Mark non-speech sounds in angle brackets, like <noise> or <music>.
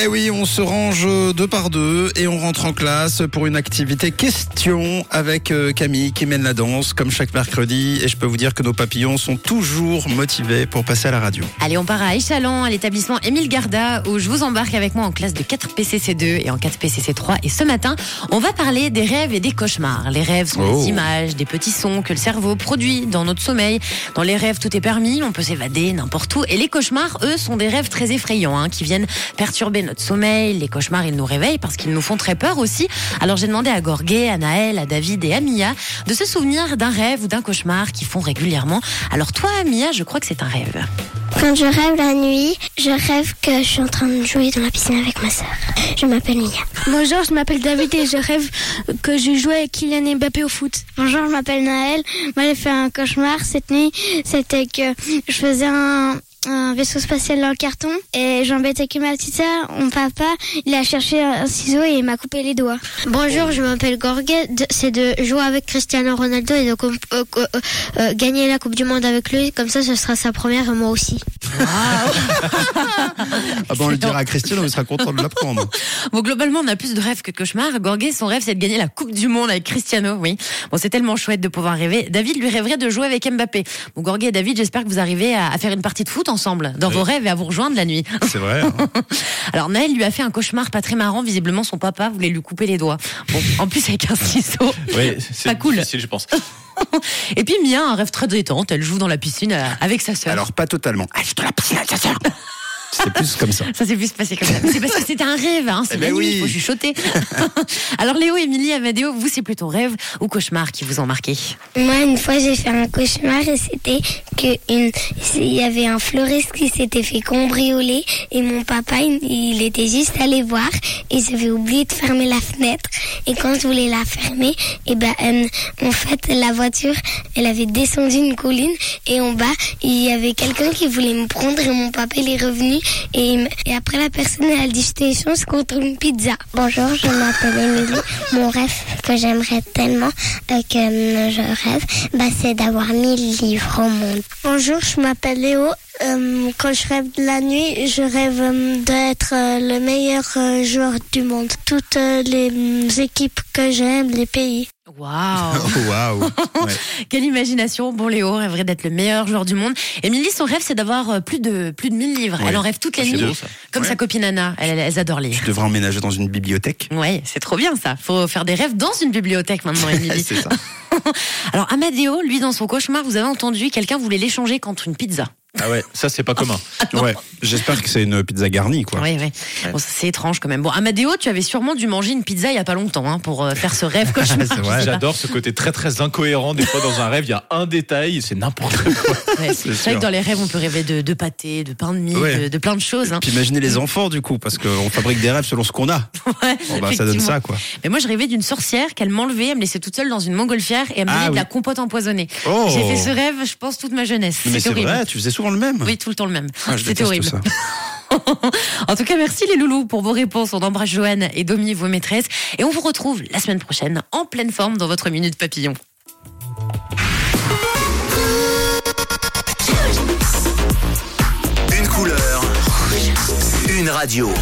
Eh oui, on se range deux par deux et on rentre en classe pour une activité question avec euh, Camille qui mène la danse comme chaque mercredi. Et je peux vous dire que nos papillons sont toujours motivés pour passer à la radio. Allez, on part à Échalon, à l'établissement Émile Garda, où je vous embarque avec moi en classe de 4 PCC2 et en 4 PCC3. Et ce matin, on va parler des rêves et des cauchemars. Les rêves sont Oh. des images, des petits sons que le cerveau produit dans notre sommeil. Dans les rêves, tout est permis, on peut s'évader n'importe où. Et les cauchemars, eux, sont des rêves très effrayants, hein, qui viennent perturber notre sommeil. Les cauchemars, ils nous réveillent parce qu'ils nous font très peur aussi. Alors j'ai demandé à Gorgé, à Naël, à David et à Mia de se souvenir d'un rêve ou d'un cauchemar qu'ils font régulièrement. Alors toi, Mia, je crois que c'est un rêve. Quand je rêve la nuit, je rêve que je suis en train de jouer dans la piscine avec ma sœur. Je m'appelle Mia. Bonjour, je m'appelle David et je rêve que je jouais avec Kylian Mbappé au foot. Bonjour, je m'appelle Naël. Moi, j'ai fait un cauchemar cette nuit. C'était que je faisais un, un vaisseau spatial dans le carton et j'embêtais que ma petite sœur. Mon papa, il a cherché un ciseau et il m'a coupé les doigts. Bonjour, je m'appelle Gorguet. C'est de jouer avec Cristiano Ronaldo et de euh, euh, euh, gagner la Coupe du Monde avec lui. Comme ça, ce sera sa première et moi aussi. Ah <laughs> on le dira à Christian, il sera content de l'apprendre. <laughs> Bon, globalement, on a plus de rêves que de cauchemars. Gorgé, son rêve, c'est de gagner la Coupe du Monde avec Cristiano, oui. Bon, c'est tellement chouette de pouvoir rêver. David lui rêverait de jouer avec Mbappé. Bon, Gorgé et David, j'espère que vous arrivez à, à faire une partie de foot ensemble, dans vos rêves et à vous rejoindre la nuit. C'est vrai. hein. <laughs> Alors, Naël lui a fait un cauchemar pas très marrant. Visiblement, son papa voulait lui couper les doigts. Bon, en plus, avec un ciseau. <laughs> Oui, c'est Pas cool. difficile, je pense. Et puis, Mia a un rêve très détente. Elle joue dans la piscine euh, avec sa sœur. Alors, pas totalement. Ah, je te la piscine avec sa sœur. C'est plus comme ça. Ça s'est plus passé comme ça. C'est parce que c'était un rêve, hein. C'est Eh ben oui. il faut chuchoter. <laughs> Alors Léo, Émilie, Amadeo, vous c'est plutôt rêve ou cauchemar qui vous ont marqué? Moi, une fois, j'ai fait un cauchemar et c'était que une, il y avait un fleuriste qui s'était fait cambrioler et mon papa, il, il était juste allé voir et j'avais oublié de fermer la fenêtre. Et quand je voulais la fermer, et ben, euh, en fait, la voiture, elle avait descendu une colline et en bas, il y avait quelqu'un qui voulait me prendre et mon papa, il est revenu et, après, la personne, elle dit, je t'échange contre une pizza. Bonjour, je m'appelle Émilie. Mon rêve que j'aimerais tellement euh, que euh, je rêve, bah, c'est d'avoir 1000 livres au monde. Bonjour, je m'appelle Léo. Euh, quand je rêve de la nuit, je rêve euh, d'être euh, le meilleur joueur du monde. Toutes les équipes que j'aime, les pays. Waouh <laughs> Oh. Ouais. <laughs> Quelle imagination Bon Léo rêverait d'être le meilleur joueur du monde. Émilie, son rêve c'est d'avoir euh, plus de plus de 1000 livres. Ouais. Elle en rêve toutes les nuits, comme Ouais. sa copine Anna. Elle, elle, elle adore lire. Tu devrais emménager dans une bibliothèque. Ouais, c'est trop bien ça. Faut faire des rêves dans une bibliothèque maintenant, <laughs> Émilie. C'est ça. Alors Amadeo, lui dans son cauchemar, vous avez entendu, quelqu'un voulait l'échanger contre une pizza. Ah ouais, ça c'est pas commun. <laughs> Ouais. J'espère que c'est une pizza garnie, quoi. Oui, oui. Bon, c'est étrange quand même. Bon, Amadeo, tu avais sûrement dû manger une pizza il y a pas longtemps hein, pour euh, faire ce rêve <laughs> cauchemar. J'adore ce côté très très incohérent. Des fois dans un rêve, il y a un détail, c'est n'importe quoi. Ouais, <laughs> c'est vrai que dans les rêves, on peut rêver de, de pâté, de pain de mie, Ouais. de, de plein de choses. hein. Puis imaginez les enfants, du coup, parce qu'on fabrique des rêves selon ce qu'on a. Ouais, Bon, bah, ça donne ça, quoi. Mais moi, je rêvais d'une sorcière qu'elle m'enlevait, elle me laissait toute seule dans une montgolfière et elle me Ah donnait de oui. la compote empoisonnée. Oh. J'ai fait ce rêve, je pense, toute ma jeunesse. Mais C'est vrai, tu faisais souvent le même? Oui, tout le temps le même. Ah, C'était horrible. ça. <laughs> en tout cas, merci les loulous pour vos réponses. On embrasse Joanne et Domi, vos maîtresses. Et on vous retrouve la semaine prochaine en pleine forme dans votre Minute Papillon. Une couleur. Une radio.